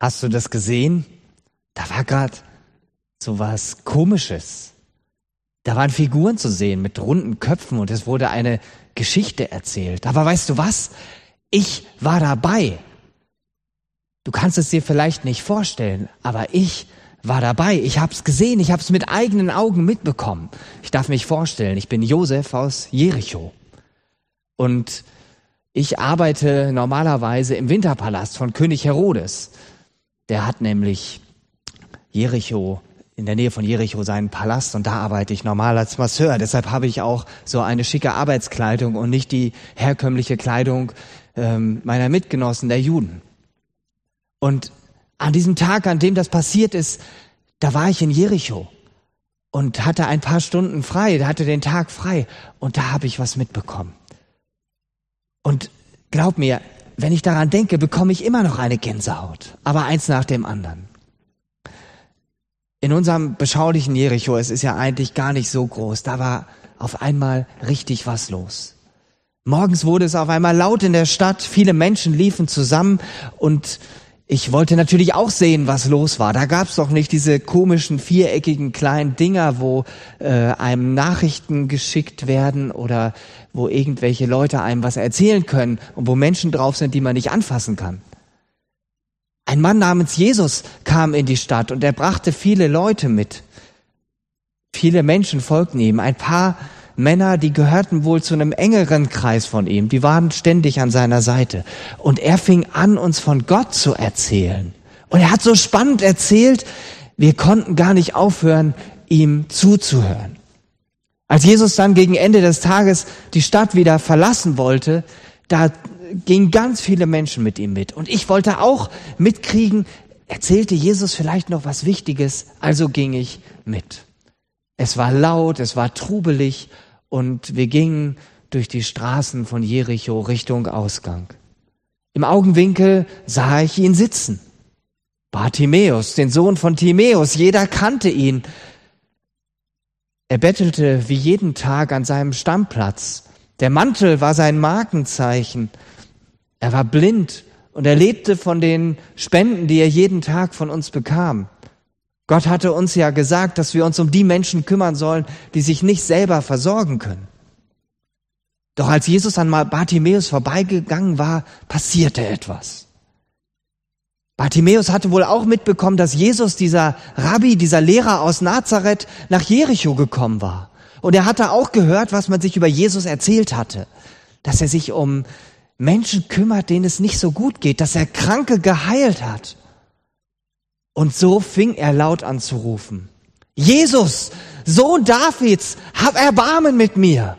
Hast du das gesehen? Da war gerade so was Komisches. Da waren Figuren zu sehen mit runden Köpfen und es wurde eine Geschichte erzählt. Aber weißt du was? Ich war dabei. Du kannst es dir vielleicht nicht vorstellen, aber ich war dabei. Ich habe es gesehen, ich habe es mit eigenen Augen mitbekommen. Ich darf mich vorstellen, ich bin Josef aus Jericho. Und ich arbeite normalerweise im Winterpalast von König Herodes. Der hat nämlich Jericho, in der Nähe von Jericho seinen Palast und da arbeite ich normal als Masseur. Deshalb habe ich auch so eine schicke Arbeitskleidung und nicht die herkömmliche Kleidung ähm, meiner Mitgenossen, der Juden. Und an diesem Tag, an dem das passiert ist, da war ich in Jericho und hatte ein paar Stunden frei, hatte den Tag frei und da habe ich was mitbekommen. Und glaub mir, wenn ich daran denke, bekomme ich immer noch eine Gänsehaut, aber eins nach dem anderen. In unserem beschaulichen Jericho, es ist ja eigentlich gar nicht so groß, da war auf einmal richtig was los. Morgens wurde es auf einmal laut in der Stadt, viele Menschen liefen zusammen und ich wollte natürlich auch sehen, was los war. Da gab's doch nicht diese komischen viereckigen kleinen Dinger, wo äh, einem Nachrichten geschickt werden oder wo irgendwelche Leute einem was erzählen können und wo Menschen drauf sind, die man nicht anfassen kann. Ein Mann namens Jesus kam in die Stadt und er brachte viele Leute mit. Viele Menschen folgten ihm. Ein paar Männer, die gehörten wohl zu einem engeren Kreis von ihm, die waren ständig an seiner Seite. Und er fing an, uns von Gott zu erzählen. Und er hat so spannend erzählt, wir konnten gar nicht aufhören, ihm zuzuhören. Als Jesus dann gegen Ende des Tages die Stadt wieder verlassen wollte, da gingen ganz viele Menschen mit ihm mit. Und ich wollte auch mitkriegen, erzählte Jesus vielleicht noch was Wichtiges, also ging ich mit. Es war laut, es war trubelig und wir gingen durch die Straßen von Jericho Richtung Ausgang. Im Augenwinkel sah ich ihn sitzen. Bartimäus, den Sohn von Timäus, jeder kannte ihn. Er bettelte wie jeden Tag an seinem Stammplatz. Der Mantel war sein Markenzeichen. Er war blind und er lebte von den Spenden, die er jeden Tag von uns bekam. Gott hatte uns ja gesagt, dass wir uns um die Menschen kümmern sollen, die sich nicht selber versorgen können. Doch als Jesus an Bartimäus vorbeigegangen war, passierte etwas. Bartimäus hatte wohl auch mitbekommen, dass Jesus, dieser Rabbi, dieser Lehrer aus Nazareth, nach Jericho gekommen war. Und er hatte auch gehört, was man sich über Jesus erzählt hatte. Dass er sich um Menschen kümmert, denen es nicht so gut geht, dass er Kranke geheilt hat. Und so fing er laut an zu rufen. Jesus, Sohn Davids, hab Erbarmen mit mir.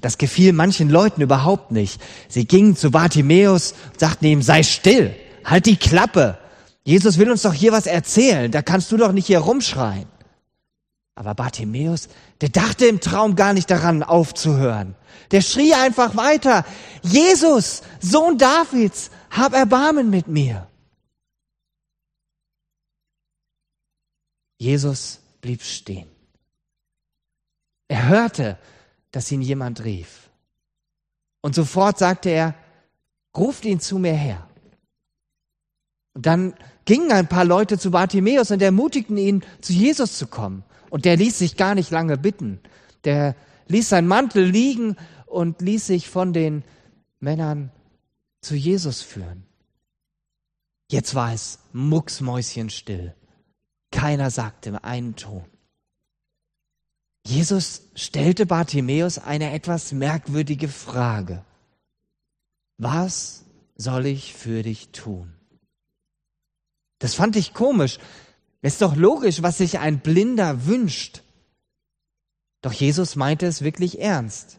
Das gefiel manchen Leuten überhaupt nicht. Sie gingen zu Bartimäus und sagten ihm, sei still, halt die Klappe. Jesus will uns doch hier was erzählen, da kannst du doch nicht hier rumschreien. Aber Bartimäus, der dachte im Traum gar nicht daran aufzuhören. Der schrie einfach weiter, Jesus, Sohn Davids, hab Erbarmen mit mir. Jesus blieb stehen. Er hörte, dass ihn jemand rief. Und sofort sagte er, ruft ihn zu mir her. Und dann gingen ein paar Leute zu Bartimäus und ermutigten ihn, zu Jesus zu kommen. Und der ließ sich gar nicht lange bitten. Der ließ seinen Mantel liegen und ließ sich von den Männern zu Jesus führen. Jetzt war es mucksmäuschenstill. Keiner sagte einen Ton. Jesus stellte Bartimäus eine etwas merkwürdige Frage. Was soll ich für dich tun? Das fand ich komisch. Es ist doch logisch, was sich ein Blinder wünscht. Doch Jesus meinte es wirklich ernst.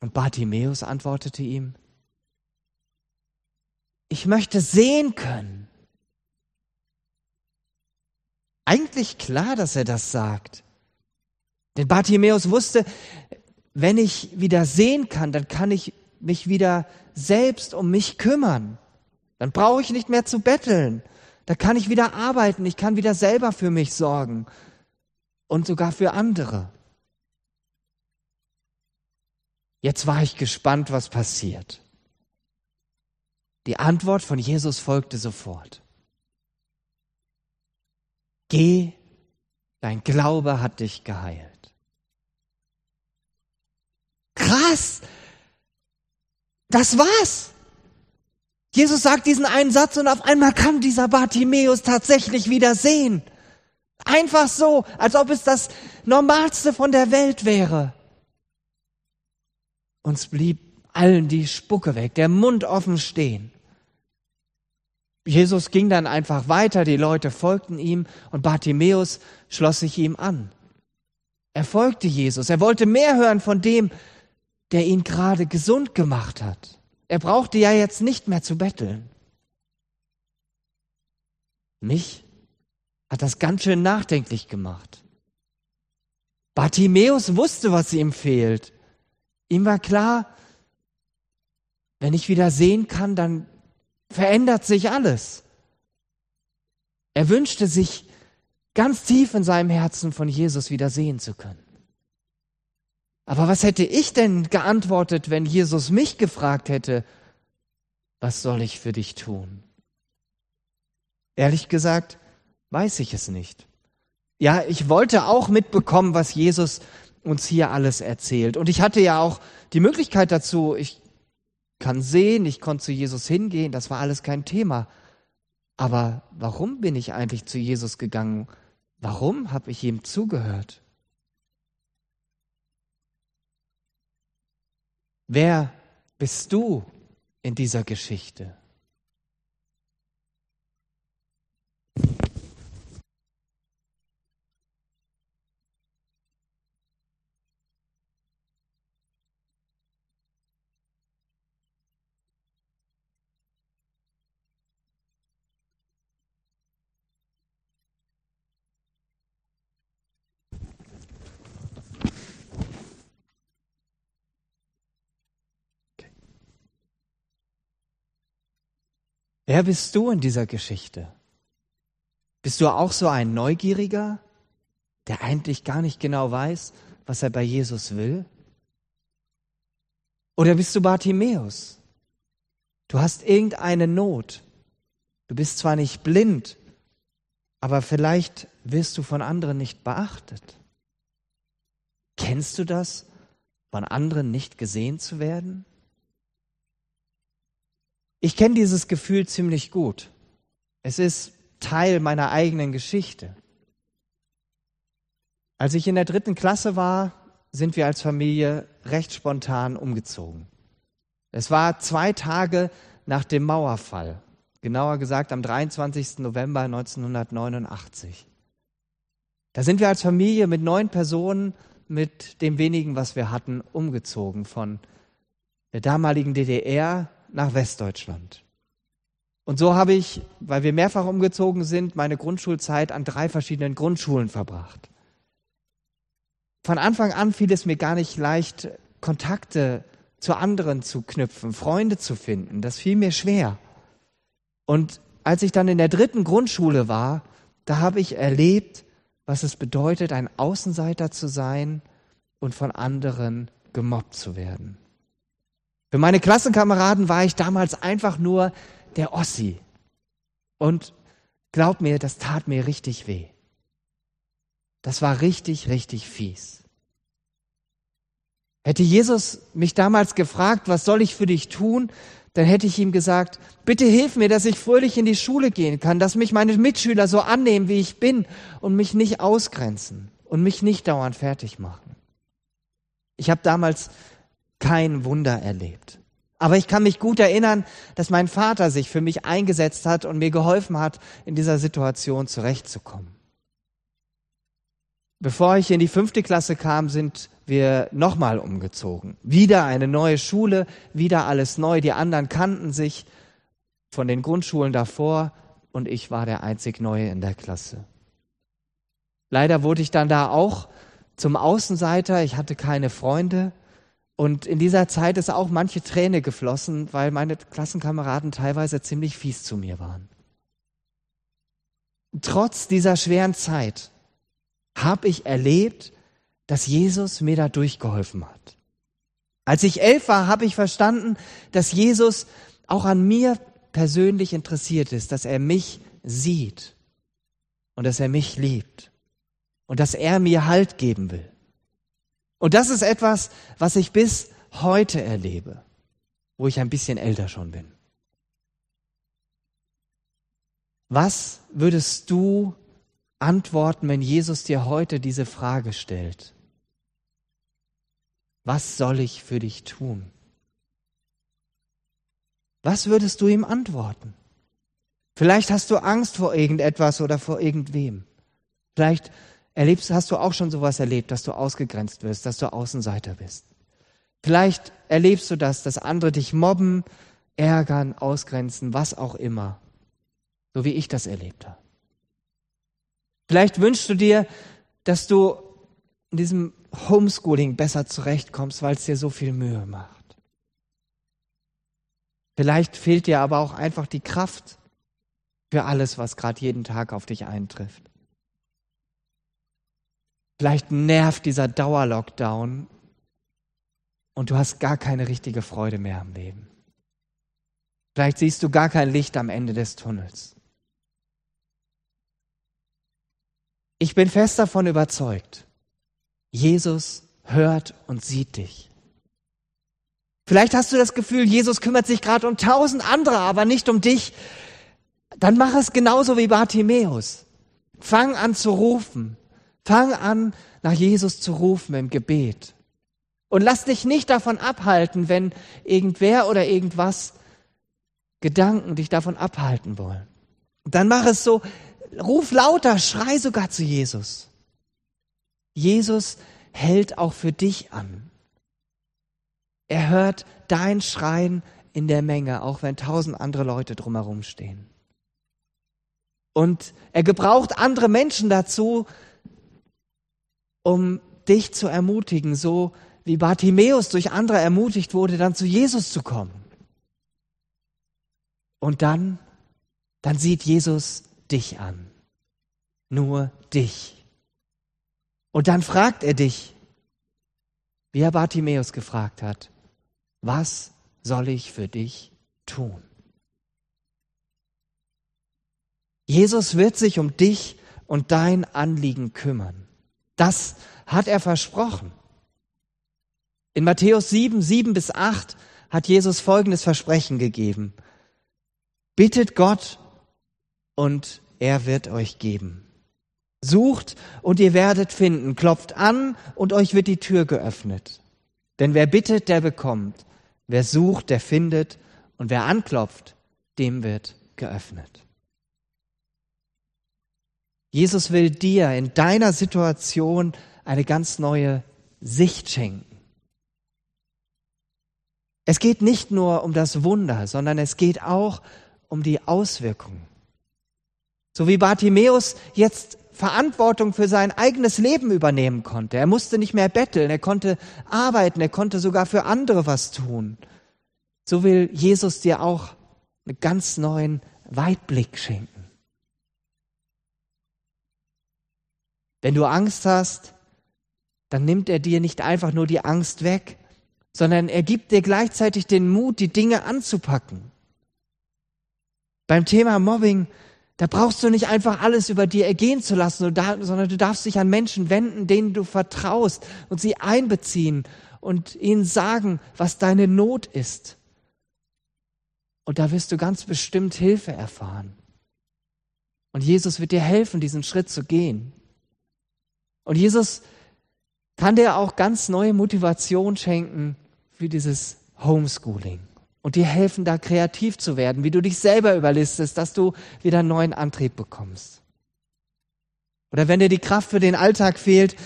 Und Bartimäus antwortete ihm, ich möchte sehen können. Eigentlich klar, dass er das sagt. Denn Bartimäus wusste, wenn ich wieder sehen kann, dann kann ich mich wieder selbst um mich kümmern. Dann brauche ich nicht mehr zu betteln. Da kann ich wieder arbeiten. Ich kann wieder selber für mich sorgen. Und sogar für andere. Jetzt war ich gespannt, was passiert. Die Antwort von Jesus folgte sofort. Geh, dein Glaube hat dich geheilt. Krass! Das war's! Jesus sagt diesen einen Satz und auf einmal kann dieser Bartimäus tatsächlich wieder sehen. Einfach so, als ob es das Normalste von der Welt wäre. Uns blieb allen die Spucke weg, der Mund offen stehen. Jesus ging dann einfach weiter, die Leute folgten ihm und Bartimäus schloss sich ihm an. Er folgte Jesus, er wollte mehr hören von dem, der ihn gerade gesund gemacht hat. Er brauchte ja jetzt nicht mehr zu betteln. Mich hat das ganz schön nachdenklich gemacht. Bartimäus wusste, was ihm fehlt. Ihm war klar, wenn ich wieder sehen kann, dann verändert sich alles. Er wünschte sich ganz tief in seinem Herzen von Jesus wieder sehen zu können. Aber was hätte ich denn geantwortet, wenn Jesus mich gefragt hätte, was soll ich für dich tun? Ehrlich gesagt, weiß ich es nicht. Ja, ich wollte auch mitbekommen, was Jesus uns hier alles erzählt. Und ich hatte ja auch die Möglichkeit dazu. Ich kann sehen, ich konnte zu Jesus hingehen, das war alles kein Thema. Aber warum bin ich eigentlich zu Jesus gegangen? Warum habe ich ihm zugehört? Wer bist du in dieser Geschichte? Wer bist du in dieser Geschichte? Bist du auch so ein Neugieriger, der eigentlich gar nicht genau weiß, was er bei Jesus will? Oder bist du Bartimäus? Du hast irgendeine Not. Du bist zwar nicht blind, aber vielleicht wirst du von anderen nicht beachtet. Kennst du das, von anderen nicht gesehen zu werden? Ich kenne dieses Gefühl ziemlich gut. Es ist Teil meiner eigenen Geschichte. Als ich in der dritten Klasse war, sind wir als Familie recht spontan umgezogen. Es war zwei Tage nach dem Mauerfall, genauer gesagt am 23. November 1989. Da sind wir als Familie mit neun Personen, mit dem wenigen, was wir hatten, umgezogen von der damaligen DDR nach Westdeutschland. Und so habe ich, weil wir mehrfach umgezogen sind, meine Grundschulzeit an drei verschiedenen Grundschulen verbracht. Von Anfang an fiel es mir gar nicht leicht, Kontakte zu anderen zu knüpfen, Freunde zu finden. Das fiel mir schwer. Und als ich dann in der dritten Grundschule war, da habe ich erlebt, was es bedeutet, ein Außenseiter zu sein und von anderen gemobbt zu werden. Für meine Klassenkameraden war ich damals einfach nur der Ossi. Und glaub mir, das tat mir richtig weh. Das war richtig, richtig fies. Hätte Jesus mich damals gefragt, was soll ich für dich tun, dann hätte ich ihm gesagt, bitte hilf mir, dass ich fröhlich in die Schule gehen kann, dass mich meine Mitschüler so annehmen, wie ich bin und mich nicht ausgrenzen und mich nicht dauernd fertig machen. Ich habe damals kein Wunder erlebt. Aber ich kann mich gut erinnern, dass mein Vater sich für mich eingesetzt hat und mir geholfen hat, in dieser Situation zurechtzukommen. Bevor ich in die fünfte Klasse kam, sind wir nochmal umgezogen. Wieder eine neue Schule, wieder alles neu. Die anderen kannten sich von den Grundschulen davor und ich war der einzig Neue in der Klasse. Leider wurde ich dann da auch zum Außenseiter. Ich hatte keine Freunde und in dieser Zeit ist auch manche Träne geflossen, weil meine Klassenkameraden teilweise ziemlich fies zu mir waren. Trotz dieser schweren Zeit habe ich erlebt, dass Jesus mir da durchgeholfen hat. Als ich elf war, habe ich verstanden, dass Jesus auch an mir persönlich interessiert ist, dass er mich sieht und dass er mich liebt und dass er mir Halt geben will. Und das ist etwas, was ich bis heute erlebe, wo ich ein bisschen älter schon bin. Was würdest du antworten, wenn Jesus dir heute diese Frage stellt? Was soll ich für dich tun? Was würdest du ihm antworten? Vielleicht hast du Angst vor irgendetwas oder vor irgendwem. Vielleicht erlebst, hast du auch schon sowas erlebt, dass du ausgegrenzt wirst, dass du Außenseiter bist. Vielleicht erlebst du das, dass andere dich mobben, ärgern, ausgrenzen, was auch immer. So wie ich das erlebt habe. Vielleicht wünschst du dir, dass du in diesem Homeschooling besser zurechtkommst, weil es dir so viel Mühe macht. Vielleicht fehlt dir aber auch einfach die Kraft für alles, was gerade jeden Tag auf dich eintrifft. Vielleicht nervt dieser Dauerlockdown und du hast gar keine richtige Freude mehr am Leben. Vielleicht siehst du gar kein Licht am Ende des Tunnels. Ich bin fest davon überzeugt, Jesus hört und sieht dich. Vielleicht hast du das Gefühl, Jesus kümmert sich gerade um tausend andere, aber nicht um dich. Dann mach es genauso wie Bartimäus. Fang an zu rufen. Fang an, nach Jesus zu rufen im Gebet. Und lass dich nicht davon abhalten, wenn irgendwer oder irgendwas Gedanken dich davon abhalten wollen. Dann mach es so, ruf lauter, schrei sogar zu Jesus. Jesus hält auch für dich an. Er hört dein Schreien in der Menge, auch wenn tausend andere Leute drumherum stehen. Und er gebraucht andere Menschen dazu, um dich zu ermutigen, so wie Bartimäus durch andere ermutigt wurde, dann zu Jesus zu kommen. Und dann, dann sieht Jesus dich an. Nur dich. Und dann fragt er dich, wie er Bartimäus gefragt hat, was soll ich für dich tun? Jesus wird sich um dich und dein Anliegen kümmern. Das hat er versprochen. In Matthäus 7, 7 bis 8 hat Jesus folgendes Versprechen gegeben. Bittet Gott und er wird euch geben. Sucht und ihr werdet finden. Klopft an und euch wird die Tür geöffnet. Denn wer bittet, der bekommt. Wer sucht, der findet, und wer anklopft, dem wird geöffnet. Jesus will dir in deiner Situation eine ganz neue Sicht schenken. Es geht nicht nur um das Wunder, sondern es geht auch um die Auswirkungen. So wie Bartimäus jetzt Verantwortung für sein eigenes Leben übernehmen konnte. Er musste nicht mehr betteln, er konnte arbeiten, er konnte sogar für andere was tun. So will Jesus dir auch einen ganz neuen Weitblick schenken. Wenn du Angst hast, dann nimmt er dir nicht einfach nur die Angst weg, sondern er gibt dir gleichzeitig den Mut, die Dinge anzupacken. Beim Thema Mobbing da brauchst du nicht einfach alles über dir ergehen zu lassen, sondern du darfst dich an Menschen wenden, denen du vertraust und sie einbeziehen und ihnen sagen, was deine Not ist. Und da wirst du ganz bestimmt Hilfe erfahren. Und Jesus wird dir helfen, diesen Schritt zu gehen. Und Jesus kann dir auch ganz neue Motivation schenken für dieses Homeschooling und dir helfen, da kreativ zu werden, wie du dich selber überlistest, dass du wieder einen neuen Antrieb bekommst. Oder wenn dir die Kraft für den Alltag fehlt,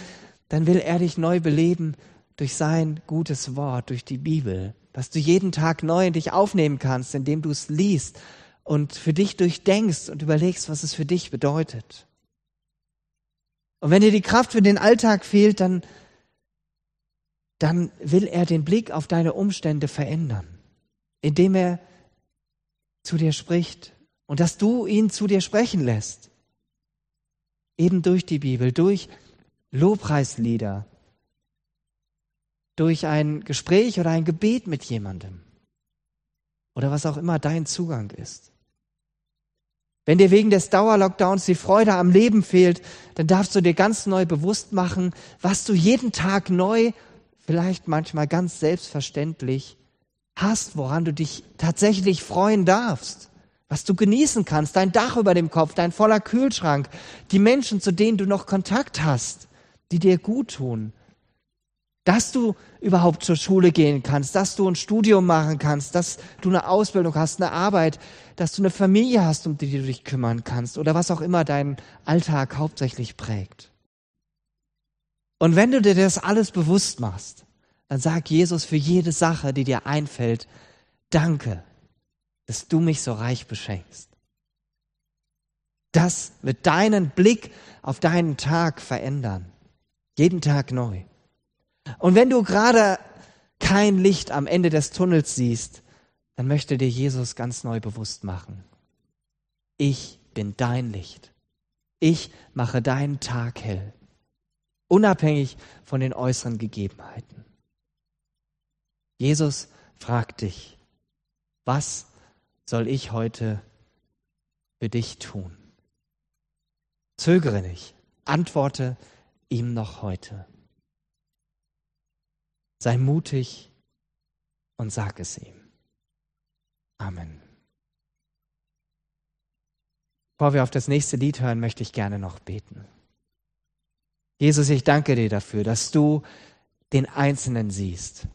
dann will er dich neu beleben durch sein gutes Wort, durch die Bibel, dass du jeden Tag neu in dich aufnehmen kannst, indem du es liest und für dich durchdenkst und überlegst, was es für dich bedeutet. Und wenn dir die Kraft für den Alltag fehlt, dann, dann will er den Blick auf deine Umstände verändern indem er zu dir spricht und dass du ihn zu dir sprechen lässt. Eben durch die Bibel, durch Lobpreislieder, durch ein Gespräch oder ein Gebet mit jemandem. oder was auch immer dein Zugang ist. Wenn dir wegen des Dauerlockdowns die Freude am Leben fehlt, dann darfst du dir ganz neu bewusst machen, was du jeden Tag neu, vielleicht manchmal ganz selbstverständlich hast, woran du dich tatsächlich freuen darfst, was du genießen kannst, dein Dach über dem Kopf, dein voller Kühlschrank, die Menschen, zu denen du noch Kontakt hast, die dir gut tun, dass du überhaupt zur Schule gehen kannst, dass du ein Studium machen kannst, dass du eine Ausbildung hast, eine Arbeit, dass du eine Familie hast, um die du dich kümmern kannst oder was auch immer deinen Alltag hauptsächlich prägt. Und wenn du dir das alles bewusst machst, dann sag Jesus für jede Sache, die dir einfällt, danke, dass du mich so reich beschenkst. Das wird deinen Blick auf deinen Tag verändern. Jeden Tag neu. Und wenn du gerade kein Licht am Ende des Tunnels siehst, dann möchte dir Jesus ganz neu bewusst machen. Ich bin dein Licht. Ich mache deinen Tag hell, unabhängig von den äußeren Gegebenheiten. Jesus fragt dich, was soll ich heute für dich tun? Zögere nicht, antworte ihm noch heute. Sei mutig und sag es ihm. Amen. Bevor wir auf das nächste Lied hören, möchte ich gerne noch beten. Jesus, ich danke dir dafür, dass du den Einzelnen siehst.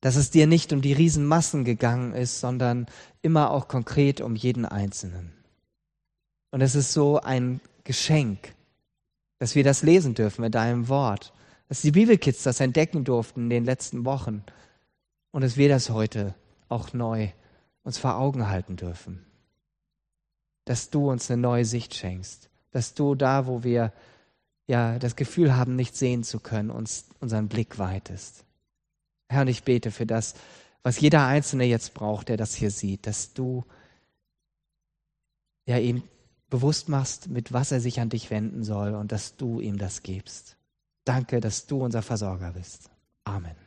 Dass es dir nicht um die Riesenmassen gegangen ist, sondern immer auch konkret um jeden Einzelnen. Und es ist so ein Geschenk, dass wir das lesen dürfen in deinem Wort dass die Bibelkids das entdecken durften in den letzten Wochen und dass wir das heute auch neu uns vor Augen halten dürfen. Dass du uns eine neue Sicht schenkst, dass du da, wo wir ja das Gefühl haben, nicht sehen zu können, uns unseren Blick weitest. Herr, und ich bete für das, was jeder Einzelne jetzt braucht, der das hier sieht, dass du ja ihm bewusst machst, mit was er sich an dich wenden soll und dass du ihm das gibst. Danke, dass du unser Versorger bist. Amen.